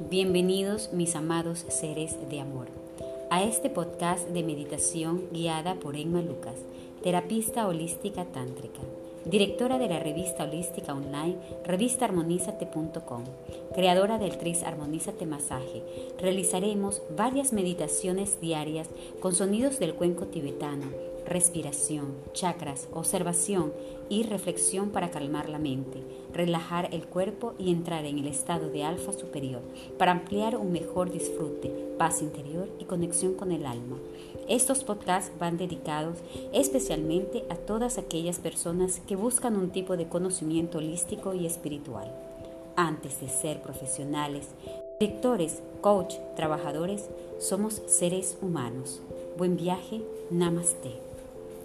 Bienvenidos mis amados seres de amor a este podcast de meditación guiada por Emma Lucas, terapista holística tántrica, directora de la revista holística online revistaarmonízate.com, creadora del Tris Armonízate Masaje. Realizaremos varias meditaciones diarias con sonidos del cuenco tibetano respiración, chakras, observación y reflexión para calmar la mente, relajar el cuerpo y entrar en el estado de alfa superior, para ampliar un mejor disfrute, paz interior y conexión con el alma. Estos podcasts van dedicados especialmente a todas aquellas personas que buscan un tipo de conocimiento holístico y espiritual. Antes de ser profesionales, directores, coach, trabajadores, somos seres humanos. Buen viaje, namaste.